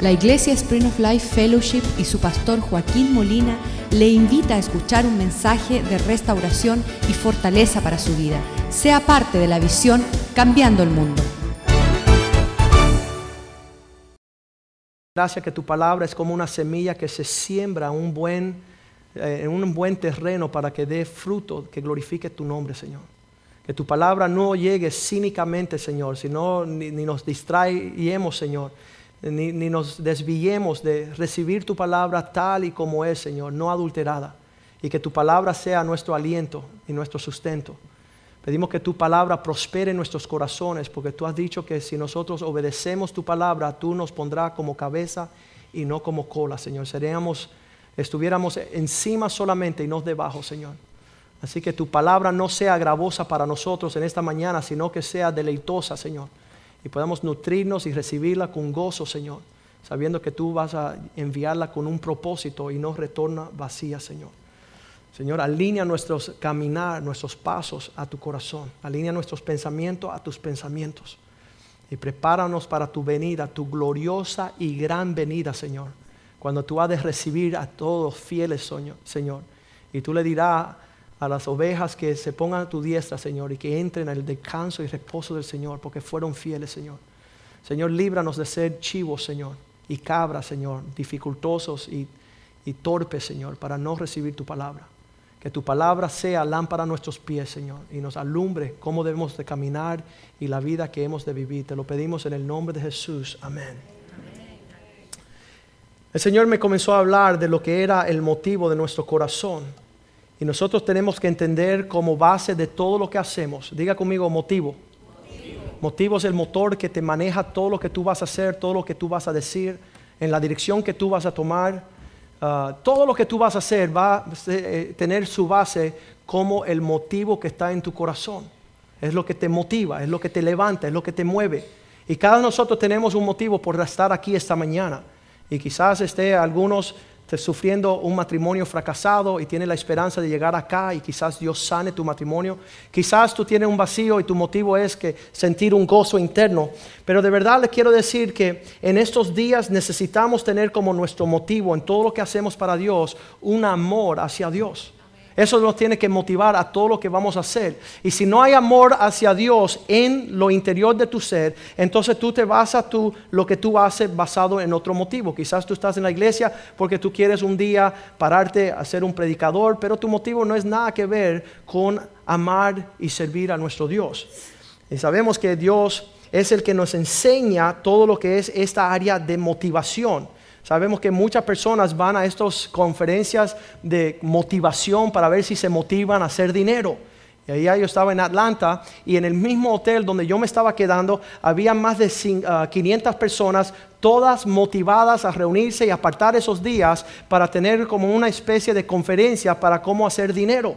La Iglesia Spring of Life Fellowship y su pastor Joaquín Molina le invita a escuchar un mensaje de restauración y fortaleza para su vida. Sea parte de la visión Cambiando el Mundo. Gracias que tu palabra es como una semilla que se siembra en un buen, eh, un buen terreno para que dé fruto, que glorifique tu nombre, Señor. Que tu palabra no llegue cínicamente, Señor, sino ni, ni nos distraemos, Señor, ni, ni nos desviemos de recibir tu palabra tal y como es, Señor, no adulterada. Y que tu palabra sea nuestro aliento y nuestro sustento. Pedimos que tu palabra prospere en nuestros corazones, porque tú has dicho que si nosotros obedecemos tu palabra, tú nos pondrás como cabeza y no como cola, Señor. Seríamos, estuviéramos encima solamente y no debajo, Señor. Así que tu palabra no sea gravosa para nosotros en esta mañana, sino que sea deleitosa, Señor. Y podamos nutrirnos y recibirla con gozo, Señor, sabiendo que tú vas a enviarla con un propósito y no retorna vacía, Señor. Señor, alinea nuestros caminar, nuestros pasos a tu corazón. Alinea nuestros pensamientos a tus pensamientos. Y prepáranos para tu venida, tu gloriosa y gran venida, Señor. Cuando tú has de recibir a todos fieles, Señor. Y tú le dirás a las ovejas que se pongan a tu diestra, Señor, y que entren al descanso y reposo del Señor, porque fueron fieles, Señor. Señor, líbranos de ser chivos, Señor, y cabras, Señor, dificultosos y, y torpes, Señor, para no recibir tu palabra. Que tu palabra sea lámpara a nuestros pies, Señor, y nos alumbre cómo debemos de caminar y la vida que hemos de vivir. Te lo pedimos en el nombre de Jesús. Amén. El Señor me comenzó a hablar de lo que era el motivo de nuestro corazón. Y nosotros tenemos que entender como base de todo lo que hacemos. Diga conmigo motivo. Motivo, es el motor que te maneja todo lo que tú vas a hacer, todo lo que tú vas a decir, en la dirección que tú vas a tomar. Uh, todo lo que tú vas a hacer va a eh, tener su base como el motivo que está en tu corazón. Es lo que te motiva, es lo que te levanta, es lo que te mueve. Y cada uno de nosotros tenemos un motivo por estar aquí esta mañana. Y quizás esté algunos estés sufriendo un matrimonio fracasado y tienes la esperanza de llegar acá y quizás Dios sane tu matrimonio. Quizás tú tienes un vacío y tu motivo es que sentir un gozo interno. Pero de verdad les quiero decir que en estos días necesitamos tener como nuestro motivo en todo lo que hacemos para Dios un amor hacia Dios. Eso nos tiene que motivar a todo lo que vamos a hacer. Y si no hay amor hacia Dios en lo interior de tu ser, entonces tú te basas tú lo que tú haces basado en otro motivo. Quizás tú estás en la iglesia porque tú quieres un día pararte a ser un predicador, pero tu motivo no es nada que ver con amar y servir a nuestro Dios. Y sabemos que Dios es el que nos enseña todo lo que es esta área de motivación. Sabemos que muchas personas van a estas conferencias de motivación para ver si se motivan a hacer dinero. Y ahí yo estaba en Atlanta y en el mismo hotel donde yo me estaba quedando había más de 500 personas, todas motivadas a reunirse y apartar esos días para tener como una especie de conferencia para cómo hacer dinero.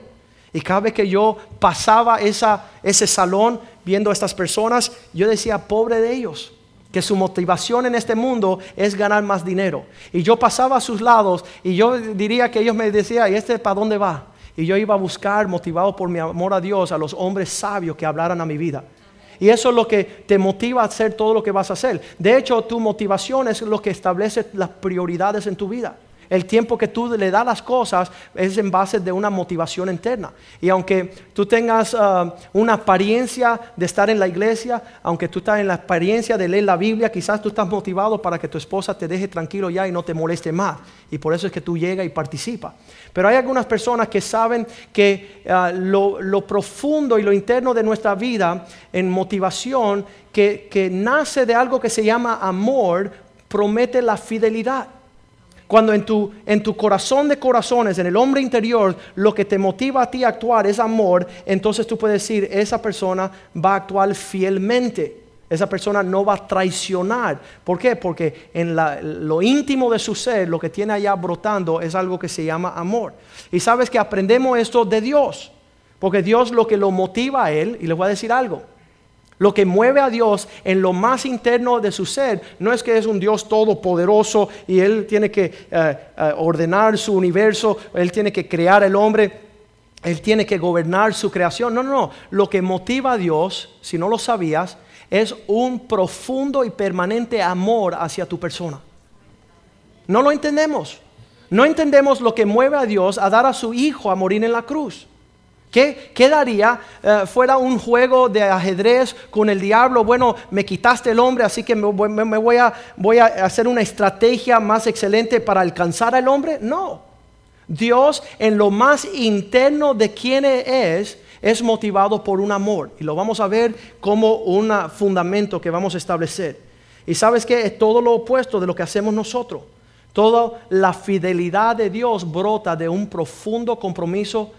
Y cada vez que yo pasaba ese salón viendo a estas personas, yo decía, pobre de ellos que su motivación en este mundo es ganar más dinero. Y yo pasaba a sus lados y yo diría que ellos me decían, ¿y este para dónde va? Y yo iba a buscar, motivado por mi amor a Dios, a los hombres sabios que hablaran a mi vida. Y eso es lo que te motiva a hacer todo lo que vas a hacer. De hecho, tu motivación es lo que establece las prioridades en tu vida. El tiempo que tú le das las cosas es en base de una motivación interna. Y aunque tú tengas uh, una apariencia de estar en la iglesia, aunque tú estás en la apariencia de leer la Biblia, quizás tú estás motivado para que tu esposa te deje tranquilo ya y no te moleste más. Y por eso es que tú llegas y participas. Pero hay algunas personas que saben que uh, lo, lo, profundo y lo interno de nuestra vida en motivación, que, que nace de algo que se llama amor, promete la fidelidad. Cuando en tu, en tu corazón de corazones, en el hombre interior, lo que te motiva a ti a actuar es amor, entonces tú puedes decir, esa persona va a actuar fielmente. Esa persona no va a traicionar. ¿Por qué? Porque en lo íntimo de su ser, lo que tiene allá brotando es algo que se llama amor. Y sabes que aprendemos esto de Dios. Porque Dios lo que lo motiva a Él, y les voy a decir algo, lo que mueve a Dios en lo más interno de su ser no es que es un Dios todopoderoso y Él tiene que eh, eh, ordenar su universo, Él tiene que crear el hombre, Él tiene que gobernar su creación. No, no, no. Lo que motiva a Dios, si no lo sabías, es un profundo y permanente amor hacia tu persona. No lo entendemos. No entendemos lo que mueve a Dios a dar a su Hijo a morir en la cruz. ¿Qué, daría eh, fuera un juego de ajedrez con el diablo? Bueno, me quitaste el hombre, así que me, voy, a, voy a hacer una estrategia más excelente para alcanzar al hombre. No. Dios en lo más interno de quién es, es motivado por un amor. Y lo vamos a ver como un fundamento que vamos a establecer. Y sabes que es todo lo opuesto de lo que hacemos nosotros. Toda la fidelidad de Dios brota de un profundo compromiso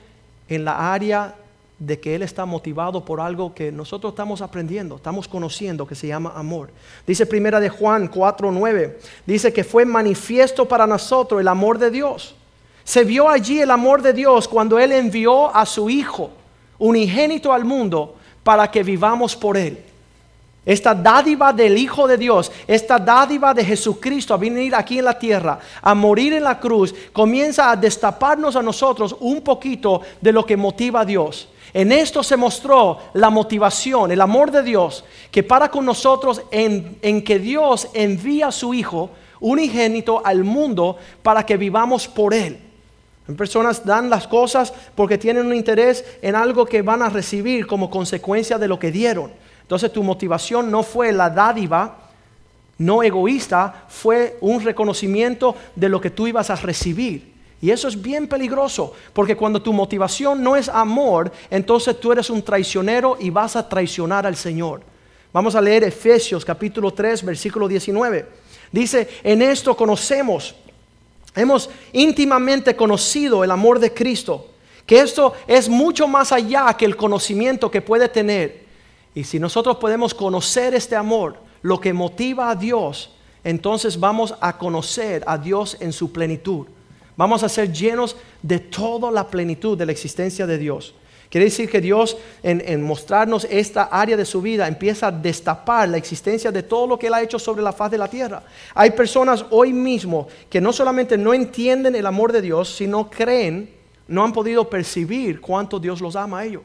en la área de que Él está motivado por algo que nosotros estamos aprendiendo, estamos conociendo, que se llama amor. Dice primera de Juan 4.9, dice que fue manifiesto para nosotros el amor de Dios. Se vio allí el amor de Dios cuando Él envió a su Hijo, unigénito al mundo, para que vivamos por Él. Esta dádiva del Hijo de Dios, esta dádiva de Jesucristo a venir aquí en la tierra, a morir en la cruz, comienza a destaparnos a nosotros un poquito de lo que motiva a Dios. En esto se mostró la motivación, el amor de Dios, que para con nosotros en, que Dios envía a su Hijo unigénito al mundo para que vivamos por Él. Personas dan las cosas porque tienen un interés en algo que van a recibir como consecuencia de lo que dieron. Entonces tu motivación no fue la dádiva, no egoísta, fue un reconocimiento de lo que tú ibas a recibir. Y eso es bien peligroso, porque cuando tu motivación no es amor, entonces tú eres un traicionero y vas a traicionar al Señor. Vamos a leer Efesios capítulo 3, versículo 19. Dice, en esto conocemos, hemos íntimamente conocido el amor de Cristo, que esto es mucho más allá que el conocimiento que puede tener y si nosotros podemos conocer este amor, lo que motiva a Dios, entonces vamos a conocer a Dios en su plenitud. Vamos a ser llenos de toda la plenitud de la existencia de Dios. Quiere decir que Dios en, mostrarnos esta área de su vida empieza a destapar la existencia de todo lo que Él ha hecho sobre la faz de la tierra. Hay personas hoy mismo que no solamente no entienden el amor de Dios, sino creen, no han podido percibir cuánto Dios los ama a ellos.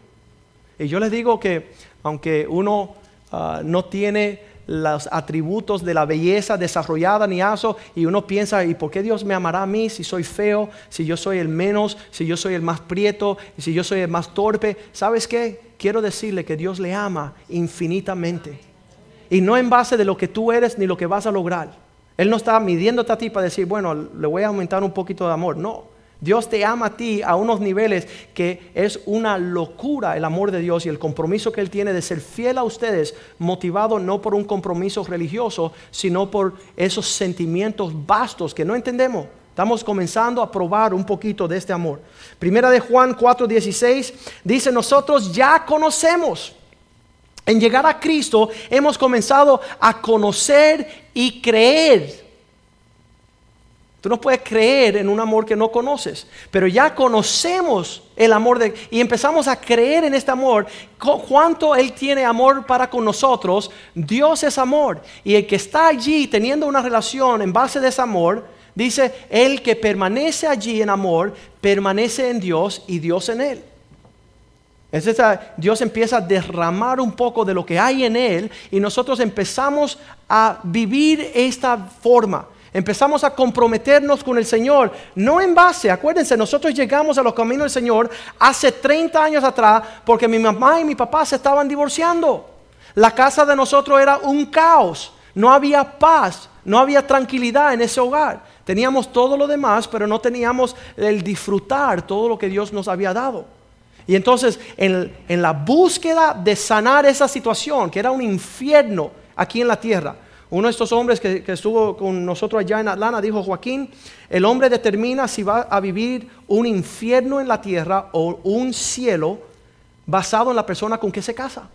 Y yo les digo que aunque uno ah, no tiene los atributos de la belleza desarrollada ni eso, y uno piensa, ¿y por qué Dios me amará a mí si soy feo, si yo soy el menos, si yo soy el más prieto, si yo soy el más torpe? ¿Sabes qué? Quiero decirle que Dios le ama infinitamente. Y no en base de lo que tú eres ni lo que vas a lograr. Él no está midiéndote a ti para decir, bueno, le voy a aumentar un poquito de amor. No. Dios te ama a ti a unos niveles que es una locura el amor de Dios y el compromiso que Él tiene de ser fiel a ustedes, motivado no por un compromiso religioso, sino por esos sentimientos vastos que no entendemos. Estamos comenzando a probar un poquito de este amor. Primera de Juan 4:16 dice, nosotros ya conocemos. En llegar a Cristo hemos comenzado a conocer y creer Tú no puedes creer en un amor que no conoces, pero ya conocemos el amor de y empezamos a creer en este amor, cuánto él tiene amor para con nosotros. Dios es amor y el que está allí teniendo una relación en base de ese amor, dice, el que permanece allí en amor, permanece en Dios y Dios en él. Entonces Dios empieza a derramar un poco de lo que hay en Él y nosotros empezamos a vivir esta forma empezamos a comprometernos con el Señor, no en base, acuérdense, nosotros llegamos a los caminos del Señor hace 30 años atrás porque mi mamá y mi papá se estaban divorciando. La casa de nosotros era un caos, no había paz, no había tranquilidad en ese hogar. Teníamos todo lo demás, pero no teníamos el disfrutar todo lo que Dios nos había dado. Y entonces, en, en la búsqueda de sanar esa situación, que era un infierno aquí en la tierra, uno de estos hombres que, estuvo con nosotros allá en Atlanta dijo, Joaquín, el hombre determina si va a vivir un infierno en la tierra o un cielo basado en la persona con que se casa.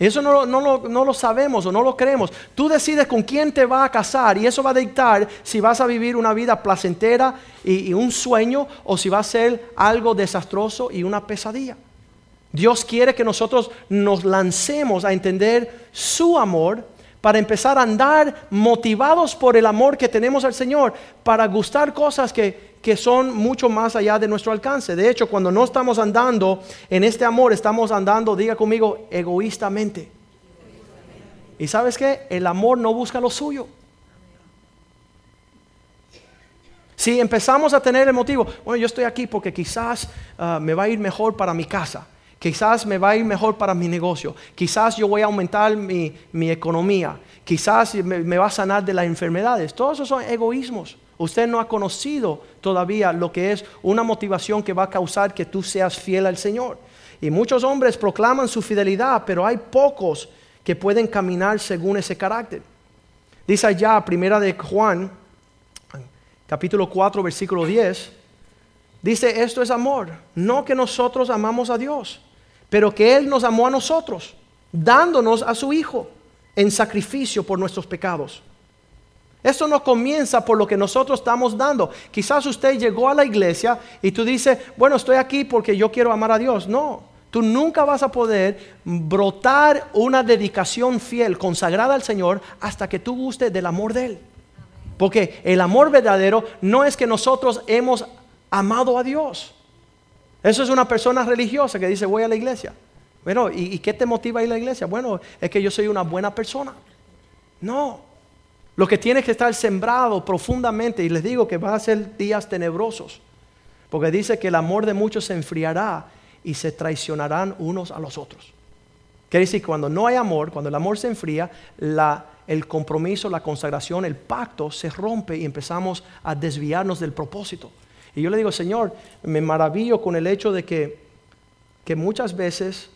Eso no, lo sabemos o no lo creemos. Tú decides con quién te va a casar y eso va a dictar si vas a vivir una vida placentera y un sueño o si va a ser algo desastroso y una pesadilla. Dios quiere que nosotros nos lancemos a entender su amor para empezar a andar motivados por el amor que tenemos al Señor, para gustar cosas que, que son mucho más allá de nuestro alcance. De hecho, cuando no estamos andando en este amor, estamos andando, diga conmigo, egoístamente. ¿Y sabes qué? El amor no busca lo suyo. Si empezamos a tener el motivo, bueno, yo estoy aquí porque quizás ah, me va a ir mejor para mi casa, quizás me va a ir mejor para mi negocio, quizás yo voy a aumentar mi, economía, quizás me, me, va a sanar de las enfermedades. Todos esos son egoísmos. Usted no ha conocido todavía lo que es una motivación que va a causar que tú seas fiel al Señor. Y muchos hombres proclaman su fidelidad, pero hay pocos que pueden caminar según ese carácter. Dice allá, primera de Juan, capítulo 4, versículo 10, dice, esto es amor, no que nosotros amamos a Dios, pero que Él nos amó a nosotros, dándonos a su Hijo en sacrificio por nuestros pecados. Esto no comienza por lo que nosotros estamos dando. Quizás usted llegó a la iglesia y tú dices, bueno, estoy aquí porque yo quiero amar a Dios. No, tú nunca vas a poder brotar una dedicación fiel, consagrada al Señor, hasta que tú gustes del amor de Él. Porque el amor verdadero no es que nosotros hemos amado a Dios. Eso es una persona religiosa que dice voy a la iglesia. Bueno, ¿y, qué te motiva a ir a la iglesia? Bueno, es que yo soy una buena persona. No. Lo que tiene que estar sembrado profundamente, y les digo que van a ser días tenebrosos, porque dice que el amor de muchos se enfriará y se traicionarán unos a los otros. Quiere decir cuando no hay amor, cuando el amor se enfría, la el compromiso, la consagración, el pacto se rompe y empezamos a desviarnos del propósito. Y yo le digo, Señor, me maravillo con el hecho de que, que muchas veces,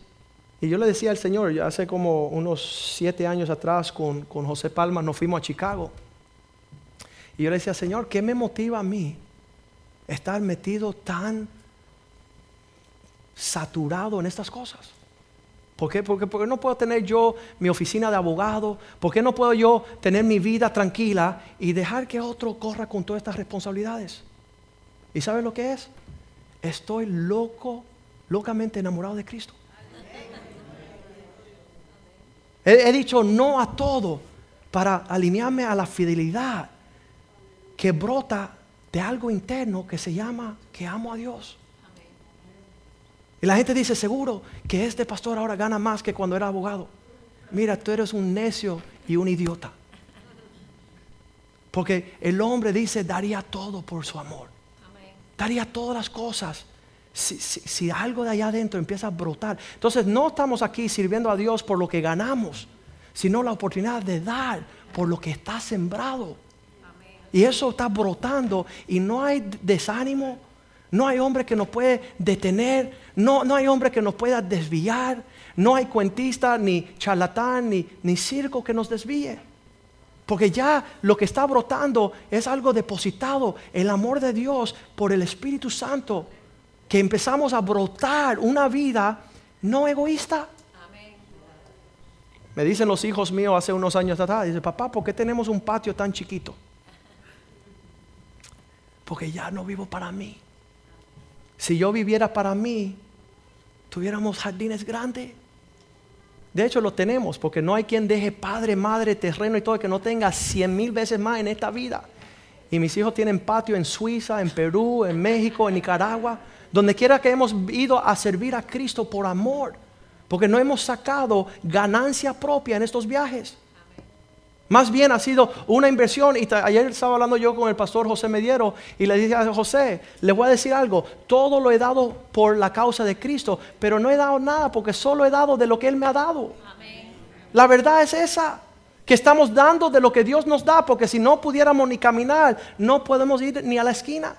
y yo le decía al Señor, hace como unos siete años atrás con, con José Palma nos fuimos a Chicago. Y yo le decía, Señor, ¿qué me motiva a mí estar metido tan saturado en estas cosas? ¿Por qué? Porque, porque, no puedo tener yo mi oficina de abogado. ¿Por qué no puedo yo tener mi vida tranquila y dejar que otro corra con todas estas responsabilidades? ¿Y sabes lo que es? Estoy loco, locamente enamorado de Cristo. He, he dicho no a todo para alinearme a la fidelidad que brota de algo interno que se llama que amo a Dios. Y la gente dice, seguro que este pastor ahora gana más que cuando era abogado. Mira, tú eres un necio y un idiota. Porque el hombre dice, daría todo por su amor. Daría todas las cosas. Si, algo de allá adentro empieza a brotar. Entonces no estamos aquí sirviendo a Dios por lo que ganamos, sino la oportunidad de dar por lo que está sembrado. Y eso está brotando y no hay desánimo, no hay hombre que nos puede detener, no, no hay hombre que nos pueda desviar, no hay cuentista, ni charlatán, ni, ni circo que nos desvíe. Porque ya lo que está brotando es algo depositado, el amor de Dios por el Espíritu Santo, que empezamos a brotar una vida no egoísta. Me dicen los hijos míos hace unos años atrás, dice, papá, ¿por qué tenemos un patio tan chiquito? Porque ya no vivo para mí. Si yo viviera para mí, tuviéramos jardines grandes. De hecho, lo tenemos, porque no hay quien deje padre, madre, terreno y todo que no tenga cien mil veces más en esta vida. Y mis hijos tienen patio en Suiza, en Perú, en México, en Nicaragua, donde quiera que hemos ido a servir a Cristo por amor, porque no hemos sacado ganancia propia en estos viajes. Más bien ha sido una inversión. Y ayer estaba hablando yo con el pastor José Mediero y le dije a José, le voy a decir algo, todo lo he dado por la causa de Cristo, pero no he dado nada porque solo he dado de lo que Él me ha dado. La verdad es esa, que estamos dando de lo que Dios nos da, porque si no pudiéramos ni caminar, no podemos ir ni a la esquina.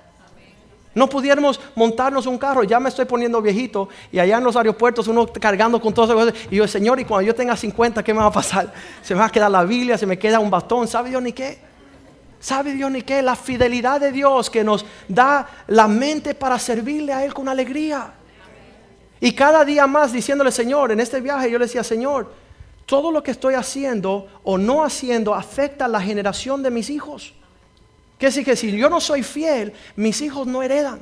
No pudiéramos montarnos un carro, ya me estoy poniendo viejito y allá en los aeropuertos uno cargando con todas esas cosas. Y yo, Señor, y cuando yo tenga 50, ¿qué me va a pasar? Se me va a quedar la Biblia, se me queda un bastón, ¿sabe Dios ni qué? ¿Sabe Dios ni qué? La fidelidad de Dios que nos da la mente para servirle a Él con alegría. Y cada día más diciéndole, Señor, en este viaje yo le decía, Señor, todo lo que estoy haciendo o no haciendo afecta a la generación de mis hijos. Que decir que si yo no soy fiel, mis hijos no heredan.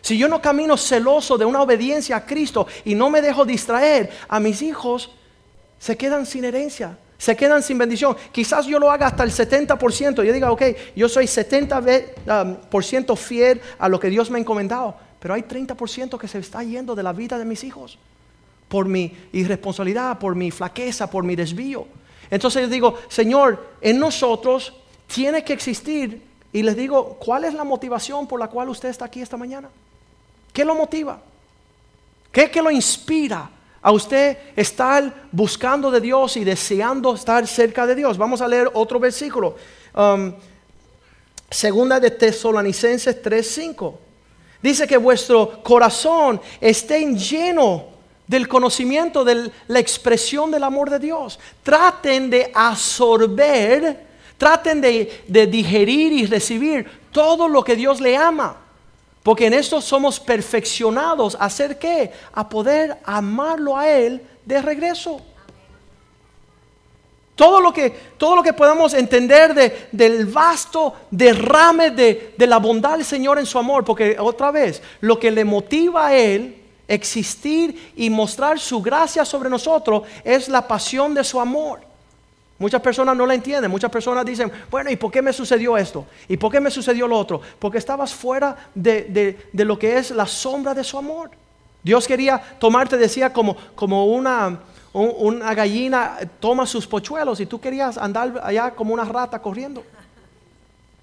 Si yo no camino celoso de una obediencia a Cristo y no me dejo distraer, a mis hijos se quedan sin herencia, se quedan sin bendición. Quizás yo lo haga hasta el 70%. Yo diga, ok, yo soy 70% um, fiel a lo que Dios me ha encomendado. Pero hay 30% que se está yendo de la vida de mis hijos. Por mi irresponsabilidad, por mi flaqueza, por mi desvío. Entonces yo digo, Señor, en nosotros tiene que existir Y les digo, ¿cuál es la motivación por la cual usted está aquí esta mañana? ¿Qué lo motiva? ¿Qué, qué lo inspira a usted estar buscando de Dios y deseando estar cerca de Dios? Vamos a leer otro versículo. Um, segunda de Tesalonicenses 3:5. Dice que vuestro corazón esté lleno del conocimiento, de la expresión del amor de Dios. Traten de absorber Traten de, digerir y recibir todo lo que Dios le ama. Porque en esto somos perfeccionados a hacer qué? A poder amarlo a Él de regreso. Todo lo que, todo lo que podamos entender de, del vasto derrame de, de la bondad del Señor en su amor. Porque otra vez, lo que le motiva a Él existir y mostrar su gracia sobre nosotros es la pasión de su amor. Muchas personas no la entienden. Muchas personas dicen, bueno, ¿y por qué me sucedió esto? ¿Y por qué me sucedió lo otro? Porque estabas fuera de, lo que es la sombra de su amor. Dios quería tomarte, decía, como, como una, una gallina toma sus pochuelos y tú querías andar allá como una rata corriendo.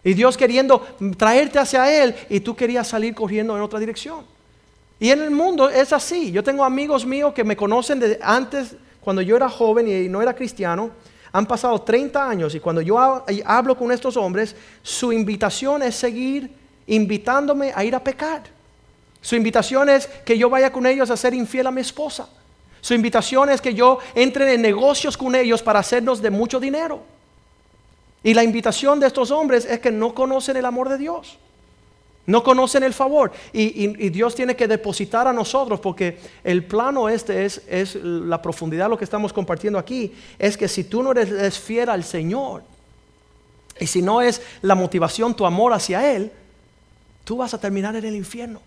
Y Dios queriendo traerte hacia Él y tú querías salir corriendo en otra dirección. Y en el mundo es así. Yo tengo amigos míos que me conocen desde antes, cuando yo era joven y no era cristiano han pasado 30 años y cuando yo hablo con estos hombres, su invitación es seguir invitándome a ir a pecar. Su invitación es que yo vaya con ellos a ser infiel a mi esposa. Su invitación es que yo entre en negocios con ellos para hacernos de mucho dinero. Y la invitación de estos hombres es que no conocen el amor de Dios. No conocen el favor. Y, Dios tiene que depositar a nosotros, porque el plano este es, es, la profundidad de lo que estamos compartiendo aquí, es que si tú no eres, fiel al Señor, y si no es la motivación tu amor hacia Él, tú vas a terminar en el infierno.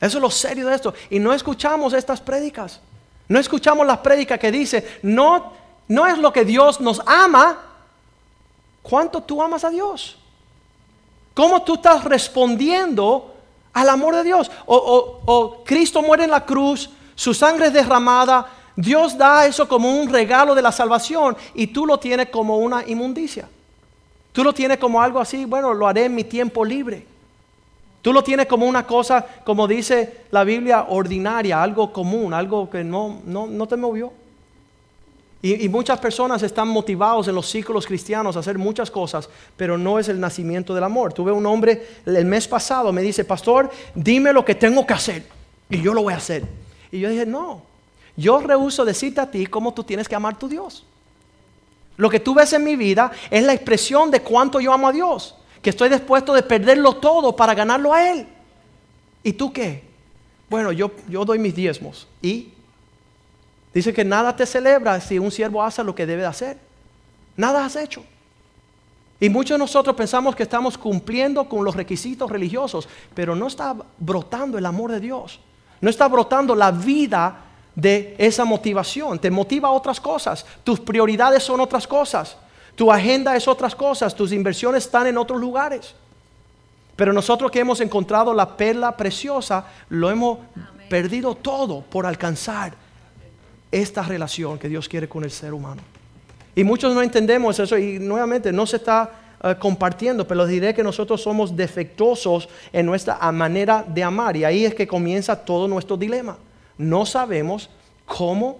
Eso es lo serio de esto. Y no escuchamos estas prédicas. No escuchamos las prédicas que dice, no, no es lo que Dios nos ama, cuánto tú amas a Dios. ¿Cómo tú estás respondiendo al amor de Dios? O, Cristo muere en la cruz, su sangre es derramada, Dios da eso como un regalo de la salvación y tú lo tienes como una inmundicia. Tú lo tienes como algo así, bueno, lo haré en mi tiempo libre. Tú lo tienes como una cosa, como dice la Biblia, ordinaria, algo común, algo que no, no, no te movió. Y, muchas personas están motivados en los círculos cristianos a hacer muchas cosas, pero no es el nacimiento del amor. Tuve un hombre el mes pasado, me dice, pastor, dime lo que tengo que hacer y yo lo voy a hacer. Y yo dije, no, yo rehuso decirte a ti cómo tú tienes que amar a tu Dios. Lo que tú ves en mi vida es la expresión de cuánto yo amo a Dios, que estoy dispuesto de perderlo todo para ganarlo a Él. ¿Y tú qué? Bueno, yo, yo doy mis diezmos. ¿Y? Dice que nada te celebra si un siervo hace lo que debe hacer. Nada has hecho. Y muchos de nosotros pensamos que estamos cumpliendo con los requisitos religiosos, pero no está brotando el amor de Dios. No está brotando la vida de esa motivación. Te motiva a otras cosas. Tus prioridades son otras cosas. Tu agenda es otras cosas. Tus inversiones están en otros lugares. Pero nosotros que hemos encontrado la perla preciosa, lo hemos perdido todo por alcanzar esta relación que Dios quiere con el ser humano. Y muchos no entendemos eso y nuevamente no se está eh, compartiendo, pero diré que nosotros somos defectuosos en nuestra manera de amar y ahí es que comienza todo nuestro dilema. No sabemos cómo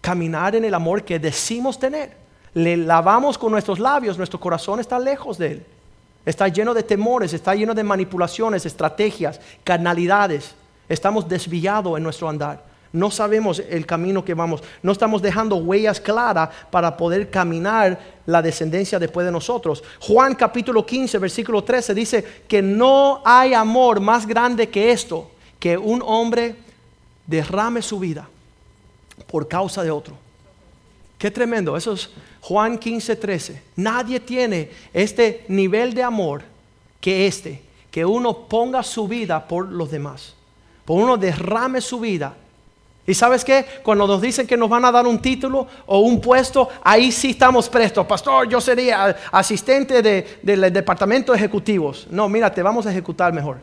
caminar en el amor que decimos tener. Le lavamos con nuestros labios, nuestro corazón está lejos de Él. Está lleno de temores, está lleno de manipulaciones, estrategias, carnalidades. Estamos desviados en nuestro andar no sabemos el camino que vamos, no estamos dejando huellas claras para poder caminar la descendencia después de nosotros. Juan capítulo 15, versículo 13 dice que no hay amor más grande que esto, que un hombre derrame su vida por causa de otro. Qué tremendo, eso es Juan 15, 13. Nadie tiene este nivel de amor que este, que uno ponga su vida por los demás, por uno derrame su vida ¿Y sabes qué? Cuando nos dicen que nos van a dar un título o un puesto, ahí sí estamos prestos. Pastor, yo sería asistente del departamento de ejecutivos. No, mira, te vamos a ejecutar mejor.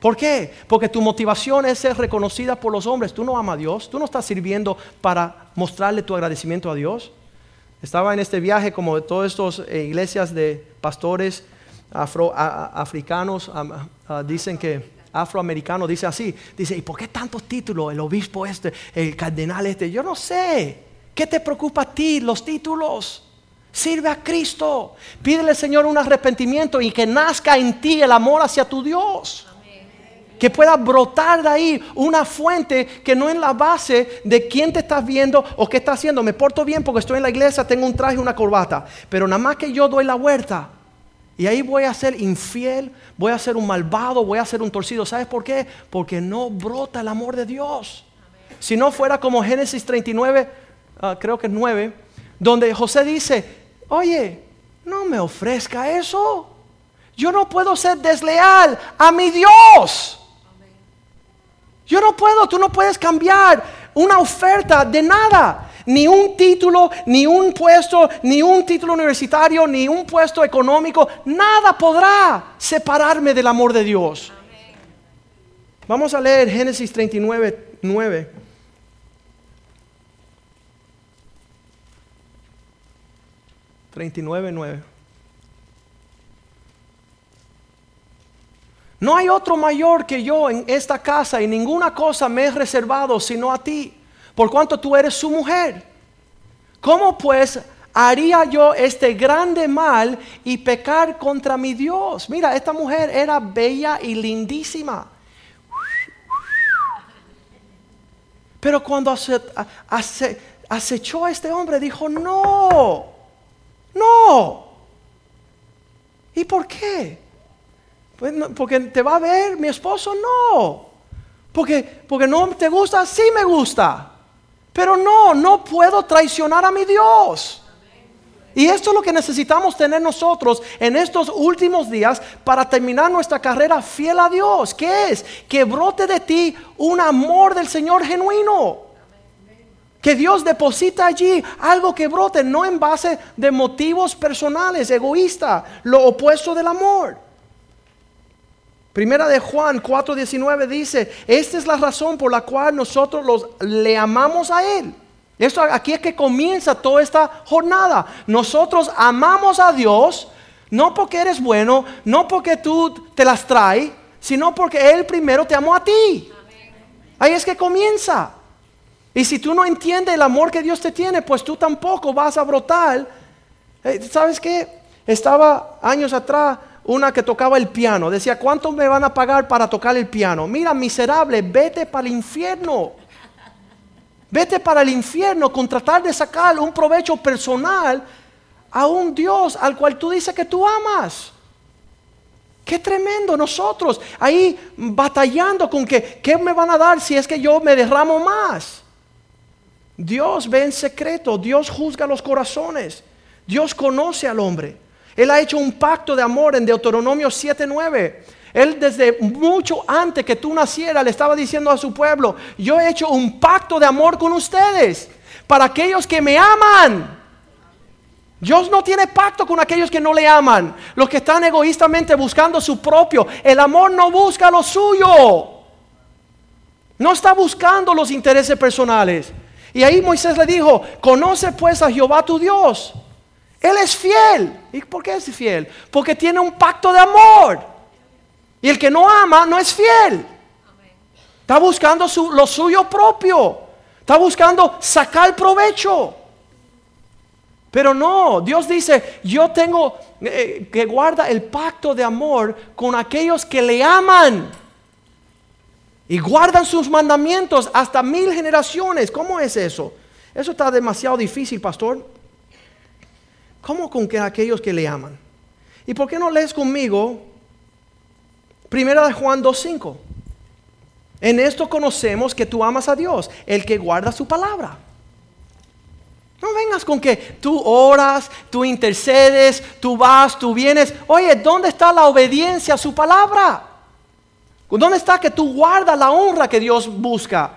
¿Por qué? Porque tu motivación es ser reconocida por los hombres. Tú no amas a Dios. Tú no estás sirviendo para mostrarle tu agradecimiento a Dios. Estaba en este viaje como de todas estas eh, iglesias de pastores afro, africanos, dicen que afroamericano dice así, dice, ¿y por qué tantos títulos? El obispo este, el cardenal este, yo no sé, ¿qué te preocupa a ti los títulos? Sirve a Cristo, pídele Señor un arrepentimiento y que nazca en ti el amor hacia tu Dios. Que pueda brotar de ahí una fuente que no es la base de quién te estás viendo o qué estás haciendo. Me porto bien porque estoy en la iglesia, tengo un traje una corbata. Pero nada más que yo doy la vuelta, y ahí voy a ser infiel, voy a ser un malvado, voy a ser un torcido. ¿Sabes por qué? Porque no brota el amor de Dios. Si no fuera como Génesis 39, ah, creo que es 9, donde José dice, oye, no me ofrezca eso. Yo no puedo ser desleal a mi Dios. Yo no puedo, tú no puedes cambiar una oferta de nada ni un título, ni un puesto, ni un título universitario, ni un puesto económico, nada podrá separarme del amor de Dios. Vamos a leer Génesis 39, 9. No hay otro mayor que yo en esta casa y ninguna cosa me he reservado sino a ti por cuanto tú eres su mujer. ¿Cómo pues haría yo este grande mal y pecar contra mi Dios? Mira, esta mujer era bella y lindísima. Pero cuando acechó a este hombre, dijo, no, no. ¿Y por qué? Pues porque te va a ver mi esposo, no. Porque, porque no te gusta, sí me gusta. Pero no, no puedo traicionar a mi Dios. Y esto es lo que necesitamos tener nosotros en estos últimos días para terminar nuestra carrera fiel a Dios. ¿Qué es? Que brote de ti un amor del Señor genuino. Que Dios deposita allí algo que brote, no en base de motivos personales, egoísta, lo opuesto del amor. Primera de Juan 4:19 dice, esta es la razón por la cual nosotros los, le amamos a Él. Esto aquí es que comienza toda esta jornada. Nosotros amamos a Dios no porque eres bueno, no porque tú te las traes, sino porque Él primero te amó a ti. Ahí es que comienza. Y si tú no entiendes el amor que Dios te tiene, pues tú tampoco vas a brotar. Eh, ¿Sabes qué? Estaba años atrás una que tocaba el piano. Decía, ¿cuánto me van a pagar para tocar el piano? Mira, miserable, vete para el infierno. Vete para el infierno con tratar de sacar un provecho personal a un Dios al cual tú dices que tú amas. Qué tremendo nosotros ahí batallando con que, ¿qué me van a dar si es que yo me derramo más? Dios ve en secreto, Dios juzga los corazones, Dios conoce al hombre. Él ha hecho un pacto de amor en Deuteronomio 7:9. Él desde mucho antes que tú nacieras le estaba diciendo a su pueblo, yo he hecho un pacto de amor con ustedes para aquellos que me aman. Dios no tiene pacto con aquellos que no le aman, los que están egoístamente buscando su propio. El amor no busca lo suyo. No está buscando los intereses personales. Y ahí Moisés le dijo, conoce pues a Jehová tu Dios él es fiel. ¿Y por qué es fiel? Porque tiene un pacto de amor. Y el que no ama no es fiel. Está buscando lo suyo propio. Está buscando sacar provecho. Pero no, Dios dice, yo tengo eh, que guarda el pacto de amor con aquellos que le aman. Y guardan sus mandamientos hasta mil generaciones. ¿Cómo es eso? Eso está demasiado difícil, pastor. ¿Cómo con que aquellos que le aman? ¿Y por qué no lees conmigo Primera de Juan 2.5? En esto conocemos que tú amas a Dios, el que guarda su palabra. No vengas con que tú oras, tú intercedes, tú vas, tú vienes. Oye, ¿dónde está la obediencia a su palabra? ¿Dónde está que tú guardas la honra que Dios busca?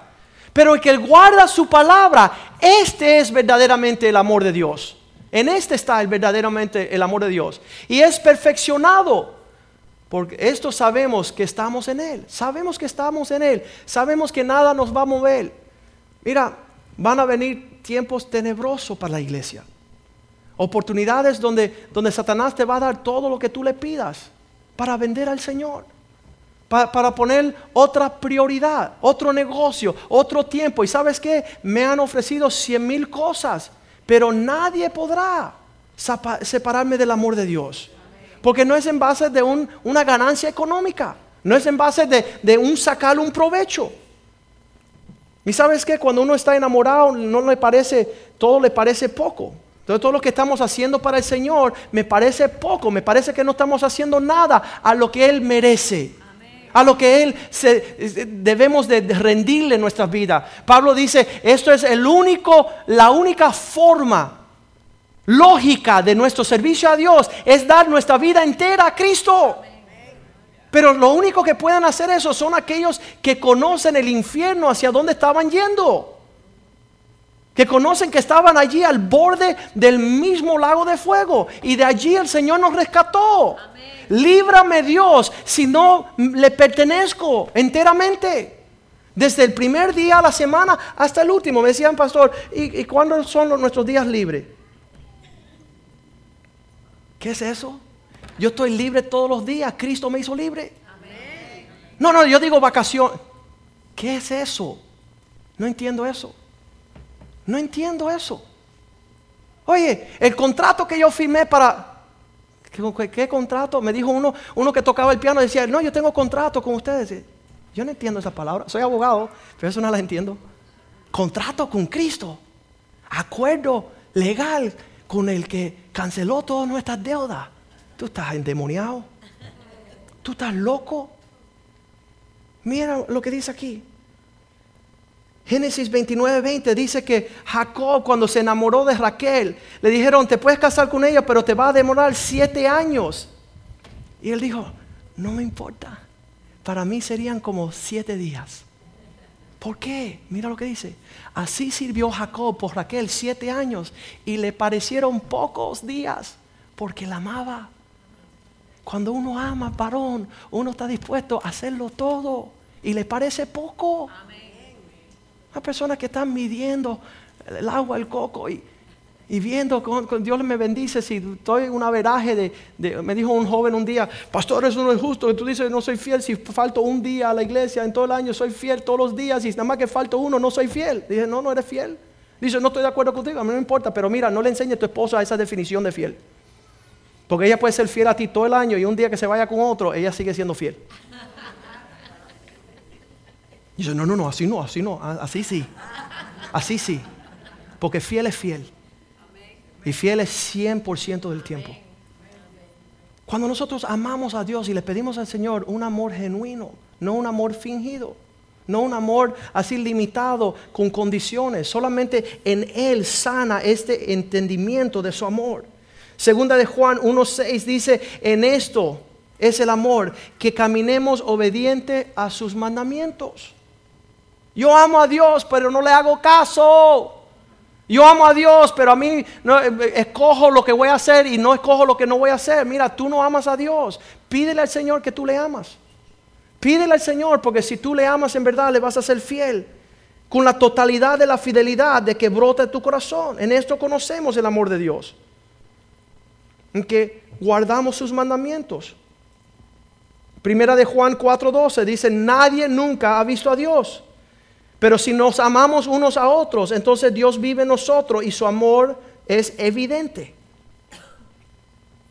Pero el que guarda su palabra, este es verdaderamente el amor de Dios. En este está el, verdaderamente el amor de Dios. Y es perfeccionado. Porque esto sabemos que estamos en Él. Sabemos que estamos en Él. Sabemos que nada nos va a mover. Mira, van a venir tiempos tenebrosos para la iglesia. Oportunidades donde, donde Satanás te va a dar todo lo que tú le pidas para vender al Señor. para poner otra prioridad, otro negocio, otro tiempo. Y sabes qué? Me han ofrecido cien mil cosas, pero nadie podrá separarme del amor de Dios. Porque no es en base de una ganancia económica, no es en base de, un sacar un provecho. Y sabes que cuando uno está enamorado, no le parece, todo le parece poco. Entonces todo lo que estamos haciendo para el Señor me parece poco, me parece que no estamos haciendo nada a lo que Él merece. A lo que Él se, debemos de rendirle nuestra vida. Pablo dice, esto es el único, la única forma lógica de nuestro servicio a Dios es dar nuestra vida entera a Cristo. Pero lo único que pueden hacer eso son aquellos que conocen el infierno hacia dónde estaban yendo que conocen que estaban allí al borde del mismo lago de fuego y de allí el Señor nos rescató. Líbrame Dios si no le pertenezco enteramente. Desde el primer día a la semana hasta el último. Me decían, pastor, ¿y, cuándo son nuestros días libres? ¿Qué es eso? Yo estoy libre todos los días. Cristo me hizo libre. No, no, yo digo vacación. ¿Qué es eso? No entiendo eso. No entiendo eso. Oye, el contrato que yo firmé para... ¿Qué, contrato? Me dijo uno, uno que tocaba el piano, decía, no, yo tengo contrato con ustedes. Yo no entiendo esa palabra. Soy abogado, pero eso no la entiendo. Contrato con Cristo. Acuerdo legal con el que canceló todas nuestras deudas. Tú estás endemoniado. Tú estás loco. Mira lo que dice aquí. Génesis 29, 20 dice que Jacob cuando se enamoró de Raquel, le dijeron, te puedes casar con ella, pero te va a demorar siete años. Y él dijo, no me importa, para mí serían como siete días. ¿Por qué? Mira lo que dice. Así sirvió Jacob por Raquel siete años y le parecieron pocos días porque la amaba. Cuando uno ama, varón, uno está dispuesto a hacerlo todo y le parece poco. Hay personas que están midiendo el agua, el coco y, viendo con, Dios me bendice si estoy en un averaje de, me dijo un joven un día, pastor, eso no es justo, que tú dices no soy fiel si falto un día a la iglesia en todo el año, soy fiel todos los días y nada más que falto uno, no soy fiel. Dije, no, no eres fiel. Dice, no estoy de acuerdo contigo, a mí no importa, pero mira, no le enseñe a tu esposa esa definición de fiel. Porque ella puede ser fiel a ti todo el año y un día que se vaya con otro, ella sigue siendo fiel. Y dice, no, no, no, así no, así no, así sí. Así sí. Porque fiel es fiel. Y fiel es 100% del tiempo. Cuando nosotros amamos a Dios y le pedimos al Señor un amor genuino, no un amor fingido, no un amor así limitado con condiciones, solamente en Él sana este entendimiento de su amor. Segunda de Juan 1.6 dice, en esto es el amor, que caminemos obediente a sus mandamientos. Yo amo a Dios, pero no le hago caso. Yo amo a Dios, pero a mí no, eh, escojo lo que voy a hacer y no escojo lo que no voy a hacer. Mira, tú no amas a Dios. Pídele al Señor que tú le amas. Pídele al Señor, porque si tú le amas en verdad, le vas a ser fiel. Con la totalidad de la fidelidad de que brota tu corazón. En esto conocemos el amor de Dios. En que guardamos sus mandamientos. Primera de Juan 4:12 dice, nadie nunca ha visto a Dios. Pero si nos amamos unos a otros, entonces Dios vive en nosotros y su amor es evidente.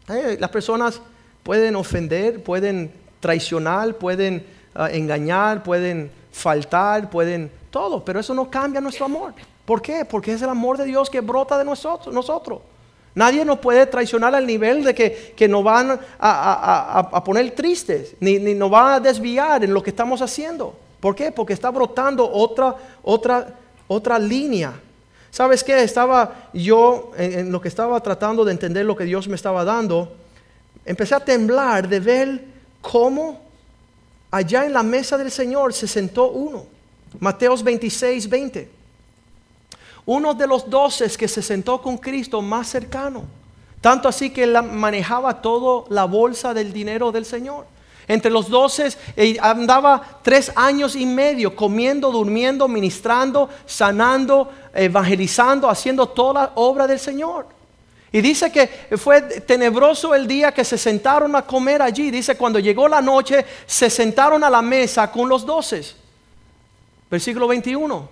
Eh, las personas pueden ofender, pueden traicionar, pueden ah, engañar, pueden faltar, pueden todo, pero eso no cambia nuestro amor. ¿Por qué? Porque es el amor de Dios que brota de nosotros. nosotros. Nadie nos puede traicionar al nivel de que, nos van a, poner tristes, ni, ni nos va a desviar en lo que estamos haciendo. ¿Por qué? Porque está brotando otra, otra, otra línea. ¿Sabes qué? Estaba yo, en, lo que estaba tratando de entender lo que Dios me estaba dando, empecé a temblar de ver cómo allá en la mesa del Señor se sentó uno. Mateos 26, 20. Uno de los doces que se sentó con Cristo más cercano. Tanto así que manejaba toda la bolsa del dinero del Señor. Entre los doce eh, andaba tres años y medio comiendo, durmiendo, ministrando, sanando, evangelizando, haciendo toda la obra del Señor. Y dice que fue tenebroso el día que se sentaron a comer allí. Dice, cuando llegó la noche, se sentaron a la mesa con los doces. Versículo 21.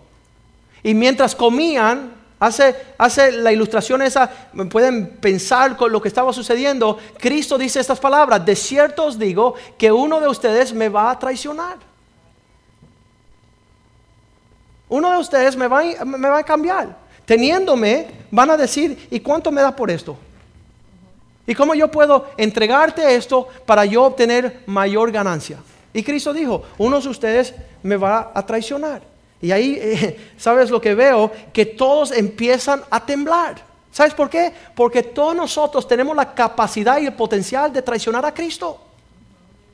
Y mientras comían, hace, hace la ilustración esa, pueden pensar con lo que estaba sucediendo. Cristo dice estas palabras, de cierto os digo que uno de ustedes me va a traicionar. Uno de ustedes me va, a cambiar teniéndome, van a decir, ¿y cuánto me da por esto? ¿Y cómo yo puedo entregarte esto para yo obtener mayor ganancia? Y Cristo dijo, uno de ustedes me va a traicionar. Y ahí, eh, ¿sabes lo que veo? Que todos empiezan a temblar. ¿Sabes por qué? Porque todos nosotros tenemos la capacidad y el potencial de traicionar a Cristo.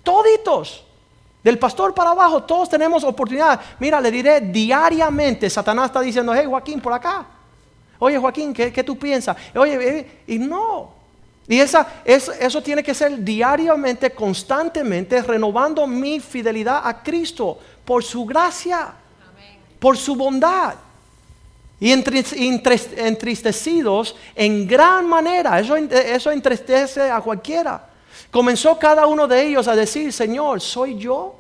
Toditos. Del pastor para abajo, todos tenemos oportunidad. Mira, le diré diariamente, Satanás está diciendo, hey Joaquín, por acá. Oye, Joaquín, ¿qué, tú piensas? Oye, y no. Y esa, eso tiene que ser diariamente, constantemente, renovando mi fidelidad a Cristo por su gracia, por su bondad. Y entristecidos en gran manera, eso, eso entristece a cualquiera. Comenzó cada uno de ellos a decir, Señor, ¿soy yo?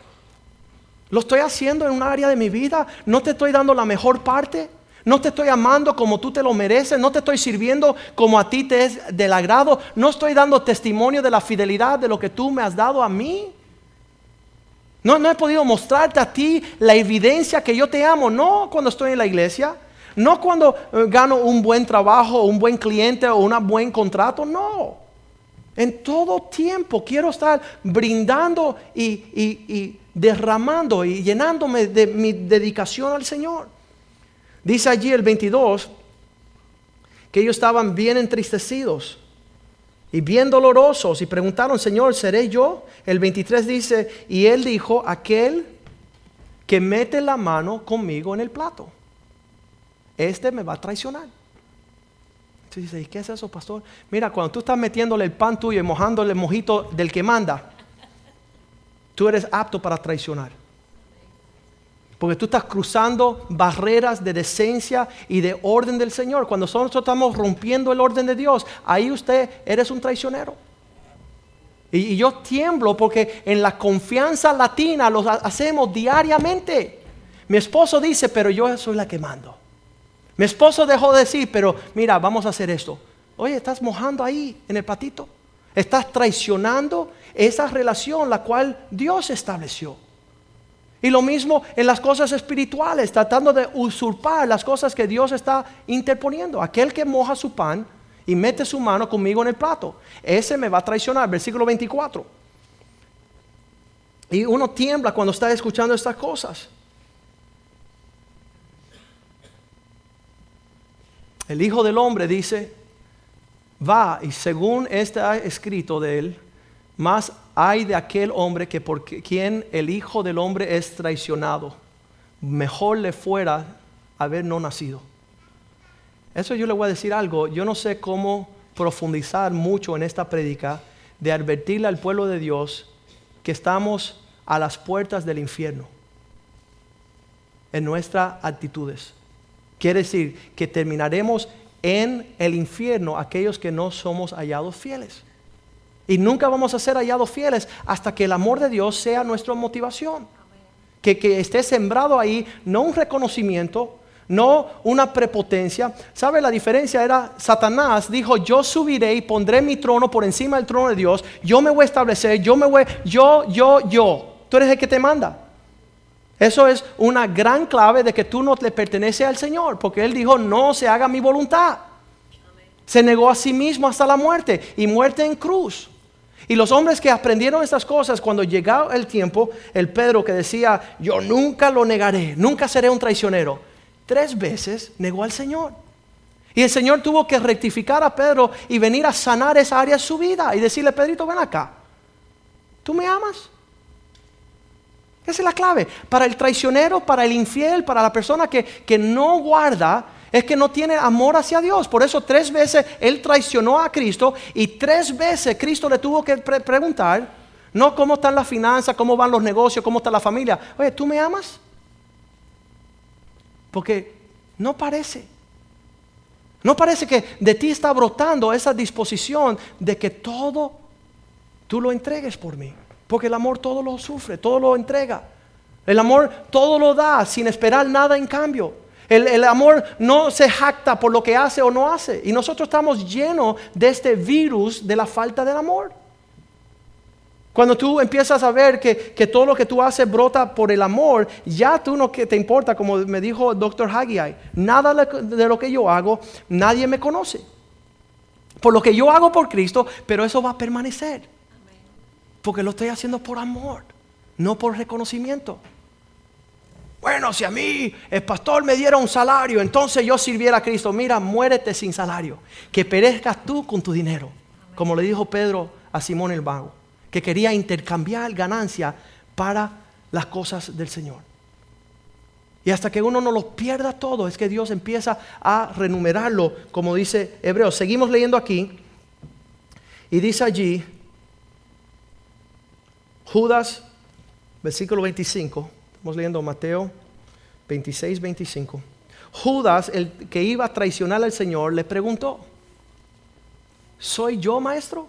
¿Lo estoy haciendo en un área de mi vida? ¿No te estoy dando la mejor parte? No te estoy amando como tú te lo mereces. No te estoy sirviendo como a ti te es del agrado. No estoy dando testimonio de la fidelidad de lo que tú me has dado a mí. No, no he podido mostrarte a ti la evidencia que yo te amo. No cuando estoy en la iglesia. No cuando eh, gano un buen trabajo, un buen cliente o un buen contrato. No. En todo tiempo quiero estar brindando y, y derramando y llenándome de mi dedicación al Señor. Dice allí el 22 que ellos estaban bien entristecidos y bien dolorosos y preguntaron, Señor, ¿seré yo? El 23 dice, y él dijo, aquel que mete la mano conmigo en el plato, este me va a traicionar. Entonces dice, ¿y qué es eso, pastor? Mira, cuando tú estás metiéndole el pan tuyo y mojándole el mojito del que manda, tú eres apto para traicionar. Porque tú estás cruzando barreras de decencia y de orden del Señor. Cuando nosotros estamos rompiendo el orden de Dios, ahí usted eres un traicionero. Y, yo tiemblo porque en la confianza latina lo hacemos diariamente. Mi esposo dice, pero yo soy la que mando. Mi esposo dejó de decir, pero mira, vamos a hacer esto. Oye, estás mojando ahí en el patito. Estás traicionando esa relación la cual Dios estableció. Y lo mismo en las cosas espirituales, tratando de usurpar las cosas que Dios está interponiendo. Aquel que moja su pan y mete su mano conmigo en el plato, ese me va a traicionar. Versículo 24. Y uno tiembla cuando está escuchando estas cosas. El Hijo del Hombre dice, va y según está escrito de él, más hay de aquel hombre que por quien el Hijo del Hombre es traicionado. Mejor le fuera haber no nacido. Eso yo le voy a decir algo. Yo no sé cómo profundizar mucho en esta prédica de advertirle al pueblo de Dios que estamos a las puertas del infierno en nuestras actitudes. Quiere decir que terminaremos en el infierno aquellos que no somos hallados fieles. Y nunca vamos a ser hallados fieles hasta que el amor de Dios sea nuestra motivación. Que, que esté sembrado ahí, no un reconocimiento, no una prepotencia. ¿Sabe la diferencia? Era Satanás dijo, yo subiré y pondré mi trono por encima del trono de Dios, yo me voy a establecer, yo me voy, yo, yo, yo. Tú eres el que te manda. Eso es una gran clave de que tú no le perteneces al Señor, porque Él dijo, no se haga mi voluntad. Se negó a sí mismo hasta la muerte y muerte en cruz. Y los hombres que aprendieron estas cosas, cuando llegó el tiempo, el Pedro que decía, yo nunca lo negaré, nunca seré un traicionero, tres veces negó al Señor. Y el Señor tuvo que rectificar a Pedro y venir a sanar esa área de su vida y decirle, Pedrito, ven acá, ¿tú me amas? Esa es la clave. Para el traicionero, para el infiel, para la persona que, que no guarda es que no tiene amor hacia Dios. Por eso tres veces él traicionó a Cristo y tres veces Cristo le tuvo que preguntar, no cómo están las finanzas, cómo van los negocios, cómo está la familia. Oye, ¿tú me amas? Porque no parece. ¿No parece que de ti está brotando esa disposición de que todo tú lo entregues por mí? Porque el amor todo lo sufre, todo lo entrega. El amor todo lo da sin esperar nada en cambio. El, el, amor no se jacta por lo que hace o no hace. Y nosotros estamos llenos de este virus de la falta del amor. Cuando tú empiezas a ver que, todo lo que tú haces brota por el amor, ya tú no que te importa, como me dijo el doctor Haggai, nada de lo que yo hago, nadie me conoce. Por lo que yo hago por Cristo, pero eso va a permanecer. Porque lo estoy haciendo por amor, no por reconocimiento. Bueno, si a mí el pastor me diera un salario, entonces yo sirviera a Cristo. Mira, muérete sin salario. Que perezcas tú con tu dinero. Como le dijo Pedro a Simón el Vago que quería intercambiar ganancia para las cosas del Señor. Y hasta que uno no lo pierda todo, es que Dios empieza a renumerarlo, como dice Hebreos. Seguimos leyendo aquí. Y dice allí, Judas, versículo 25. Estamos leyendo Mateo 26, 25. Judas, el que iba a traicionar al Señor, le preguntó, ¿soy yo maestro?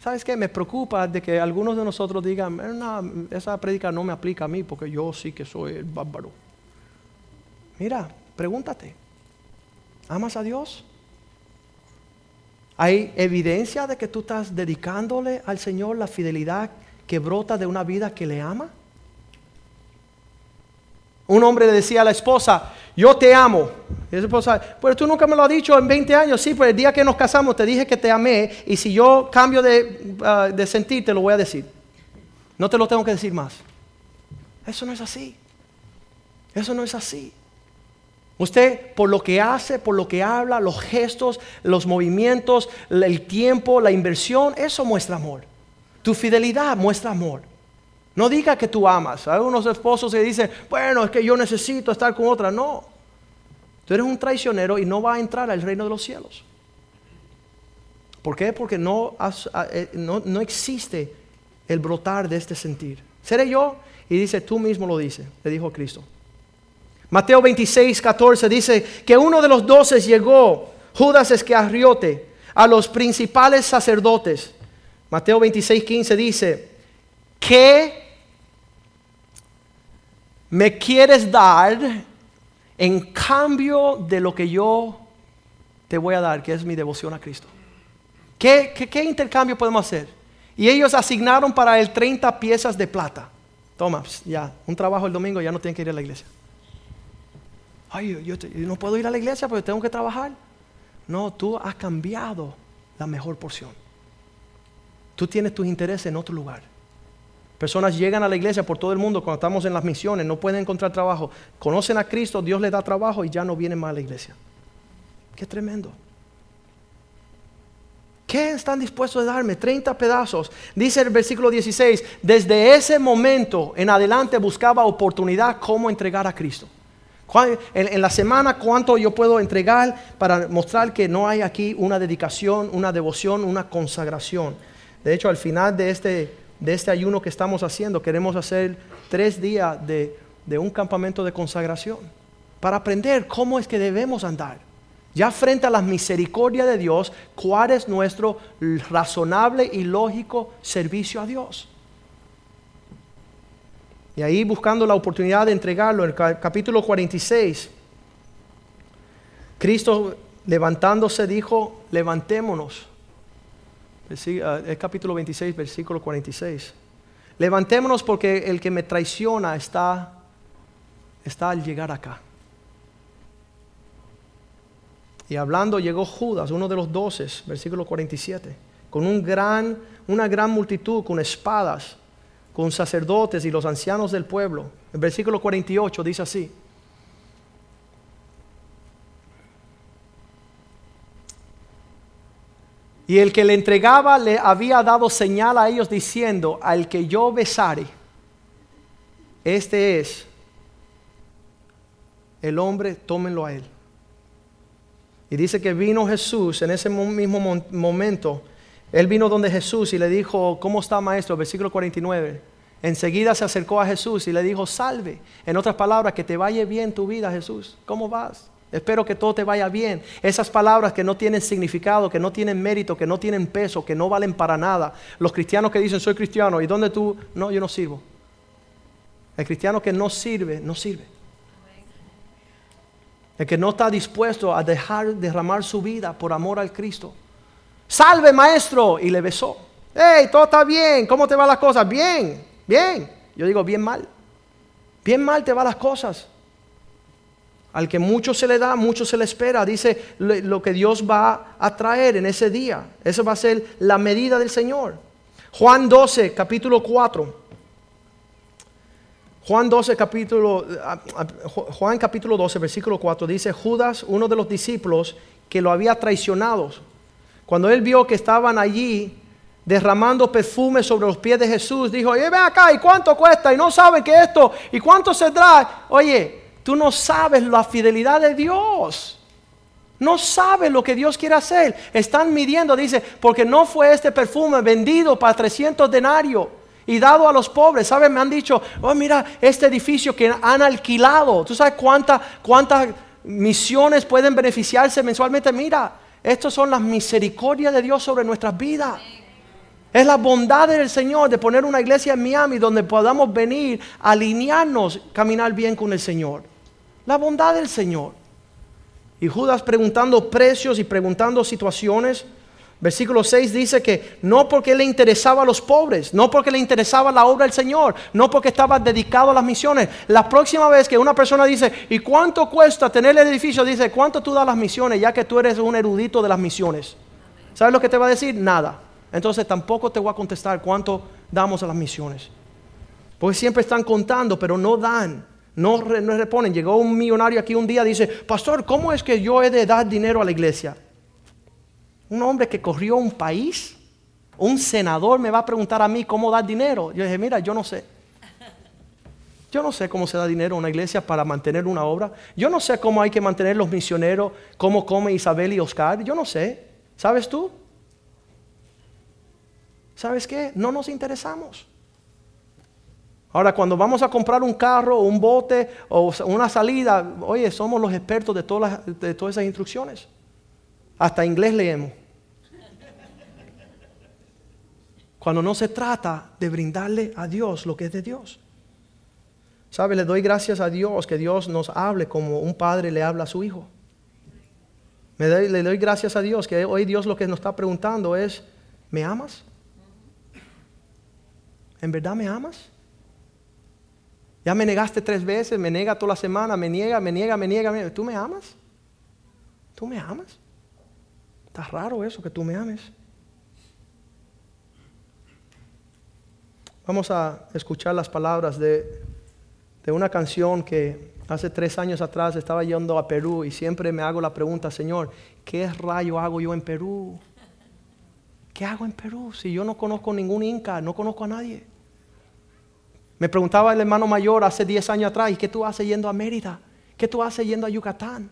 ¿Sabes qué? Me preocupa de que algunos de nosotros digan, esa prédica no me aplica a mí porque yo sí que soy el bárbaro. Mira, pregúntate, ¿amas a Dios? ¿Hay evidencia de que tú estás dedicándole al Señor la fidelidad que brota de una vida que le ama? Un hombre le decía a la esposa, yo te amo. Y la esposa, pero tú nunca me lo has dicho en 20 años. Sí, pues el día que nos casamos te dije que te amé y si yo cambio uh, de sentir te lo voy a decir. No te lo tengo que decir más. Eso no es así. Eso no es así. Usted por lo que hace, por lo que habla, los gestos, los movimientos, el tiempo, la inversión, eso muestra amor. Tu fidelidad muestra amor. No diga que tú amas. Hay unos esposos que dicen, bueno, es que yo necesito estar con otra. No. Tú eres un traicionero y no vas a entrar al reino de los cielos. ¿Por qué? Porque no, eh, no, no existe el brotar de este sentir. Seré yo. Y dice, tú mismo lo dices, le dijo Cristo. Mateo 26, 14 dice que uno de los doce llegó, Judas Escarriote, a los principales sacerdotes. Mateo 26, 15 dice, ¿qué me quieres dar en cambio de lo que yo te voy a dar, que es mi devoción a Cristo? ¿Qué, qué, intercambio podemos hacer? Y ellos asignaron para él 30 piezas de plata. Toma, pues, ya, un trabajo el domingo, ya no tienen que ir a la iglesia. Ay, yo, yo no puedo ir a la iglesia porque tengo que trabajar. No, tú has cambiado la mejor porción. Tú tienes tus intereses en otro lugar. Personas llegan a la iglesia por todo el mundo cuando estamos en las misiones, no pueden encontrar trabajo. Conocen a Cristo, Dios les da trabajo y ya no vienen más a la iglesia. Qué tremendo. ¿Qué están dispuestos a darme? 30 pedazos. Dice el versículo 16, desde ese momento en adelante buscaba oportunidad cómo entregar a Cristo. En, en, la semana, ¿cuánto yo puedo entregar para mostrar que no hay aquí una dedicación, una devoción, una consagración? De hecho, al final de este de este ayuno que estamos haciendo, queremos hacer tres días de, un campamento de consagración para aprender cómo es que debemos andar. Ya frente a la misericordia de Dios, cuál es nuestro razonable y lógico servicio a Dios. Y ahí buscando la oportunidad de entregarlo, en el capítulo 46, Cristo levantándose dijo, levantémonos Ah, el capítulo 26, versículo 46. Levantémonos porque el que me traiciona está, está al llegar acá. Y hablando llegó Judas, uno de los doces, versículo 47, con un gran, una gran multitud, con espadas, con sacerdotes y los ancianos del pueblo. El versículo 48 dice así. Y el que le entregaba le había dado señal a ellos diciendo, al que yo besare, este es el hombre, tómenlo a él. Y dice que vino Jesús en ese mismo momento. Él vino donde Jesús y le dijo, ¿cómo está maestro? Versículo 49. Enseguida se acercó a Jesús y le dijo, salve. En otras palabras, que te vaya bien tu vida, Jesús. ¿Cómo vas? Espero que todo te vaya bien. Esas palabras que no tienen significado, que no tienen mérito, que no tienen peso, que no valen para nada. Los cristianos que dicen soy cristiano y dónde tú, no, yo no sirvo. El cristiano que no sirve, no sirve. El que no está dispuesto a dejar derramar su vida por amor al Cristo. Salve maestro y le besó. Hey, todo está bien. ¿Cómo te van las cosas? Bien, bien. Yo digo bien mal. Bien mal te van las cosas. Al que mucho se le da, mucho se le espera. Dice lo que Dios va a traer en ese día. Esa va a ser la medida del Señor. Juan 12, capítulo 4. Juan 12, capítulo, Juan capítulo 12, versículo 4 dice, Judas, uno de los discípulos que lo había traicionado, cuando él vio que estaban allí derramando perfume sobre los pies de Jesús, dijo, oye, ven acá, ¿y cuánto cuesta? Y no sabe que esto, ¿y cuánto se trae? Oye, Tú no sabes la fidelidad de Dios. No sabes lo que Dios quiere hacer. Están midiendo, dice, porque no fue este perfume vendido para 300 denarios y dado a los pobres. ¿Sabes? Me han dicho, oh, mira, este edificio que han alquilado. ¿Tú sabes cuántas cuántas misiones pueden beneficiarse mensualmente? Mira, estas son las misericordias de Dios sobre nuestras vidas. Es la bondad del Señor de poner una iglesia en Miami donde podamos venir, alinearnos, caminar bien con el Señor. La bondad del Señor. Y Judas preguntando precios y preguntando situaciones. Versículo 6 dice que no porque le interesaba a los pobres, no porque le interesaba la obra del Señor, no porque estaba dedicado a las misiones. La próxima vez que una persona dice, ¿y cuánto cuesta tener el edificio? Dice, ¿cuánto tú das las misiones ya que tú eres un erudito de las misiones? ¿Sabes lo que te va a decir? Nada. Entonces tampoco te voy a contestar cuánto damos a las misiones. Porque siempre están contando, pero no dan. No, no reponen. Llegó un millonario aquí un día y dice, pastor, ¿cómo es que yo he de dar dinero a la iglesia? Un hombre que corrió un país, un senador me va a preguntar a mí cómo dar dinero. Yo dije, mira, yo no sé. Yo no sé cómo se da dinero a una iglesia para mantener una obra. Yo no sé cómo hay que mantener los misioneros, cómo come Isabel y Oscar. Yo no sé. ¿Sabes tú? ¿Sabes qué? No nos interesamos. Ahora, cuando vamos a comprar un carro, un bote o una salida, oye, somos los expertos de todas, de todas esas instrucciones. Hasta inglés leemos. Cuando no se trata de brindarle a Dios lo que es de Dios. ¿Sabe? Le doy gracias a Dios que Dios nos hable como un padre le habla a su hijo. Le doy gracias a Dios que hoy Dios lo que nos está preguntando es, ¿me amas? ¿En verdad me amas? Ya me negaste tres veces, me niega toda la semana, me niega, me niega, me niega. ¿Tú me amas? ¿Tú me amas? Está raro eso, que tú me ames. Vamos a escuchar las palabras de, de una canción que hace tres años atrás estaba yendo a Perú y siempre me hago la pregunta, Señor, ¿qué rayo hago yo en Perú? ¿Qué hago en Perú si yo no conozco ningún inca, no conozco a nadie? Me preguntaba el hermano mayor hace 10 años atrás, ¿y qué tú haces yendo a Mérida? ¿Qué tú haces yendo a Yucatán?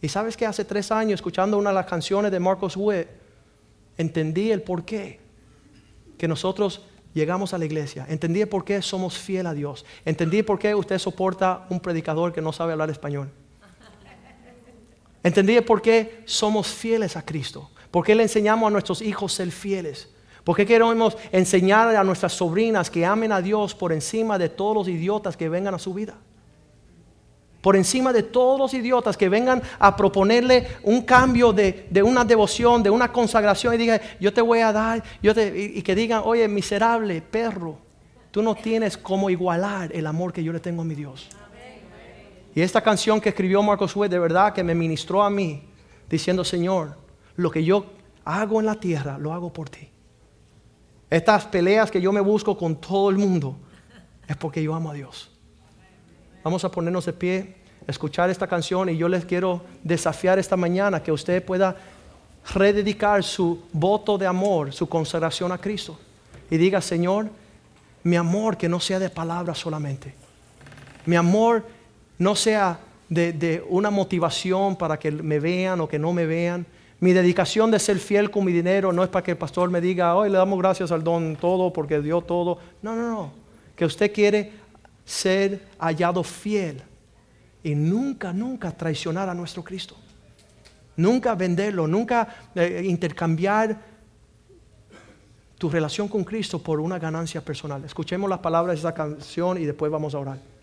Y sabes que hace tres años, escuchando una de las canciones de Marcos Witt, entendí el por qué que nosotros llegamos a la iglesia. Entendí el por qué somos fieles a Dios. Entendí por qué usted soporta un predicador que no sabe hablar español. Entendí por qué somos fieles a Cristo. ¿Por qué le enseñamos a nuestros hijos ser fieles? ¿Por qué queremos enseñar a nuestras sobrinas que amen a Dios por encima de todos los idiotas que vengan a su vida? Por encima de todos los idiotas que vengan a proponerle un cambio de, una devoción, de una consagración y digan, yo te voy a dar, y, que digan, oye, miserable perro, tú no tienes como igualar el amor que yo le tengo a mi Dios. Y esta canción que escribió Marcos Witt, de verdad que me ministró a mí, diciendo, Señor, lo que yo hago en la tierra, lo hago por ti. Estas peleas que yo me busco con todo el mundo es porque yo amo a Dios. Vamos a ponernos de pie, escuchar esta canción y yo les quiero desafiar esta mañana que usted pueda rededicar su voto de amor, su consagración a Cristo. Y diga, Señor, mi amor que no sea de palabras solamente. Mi amor no sea de, de una motivación para que me vean o que no me vean mi dedicación de ser fiel con mi dinero no es para que el pastor me diga, hoy le damos gracias al don todo porque dio todo. No, no, no. Que usted quiere ser hallado fiel y nunca, nunca traicionar a nuestro Cristo. Nunca venderlo, nunca eh, intercambiar tu relación con Cristo por una ganancia personal. Escuchemos las palabras de esa canción y después vamos a orar.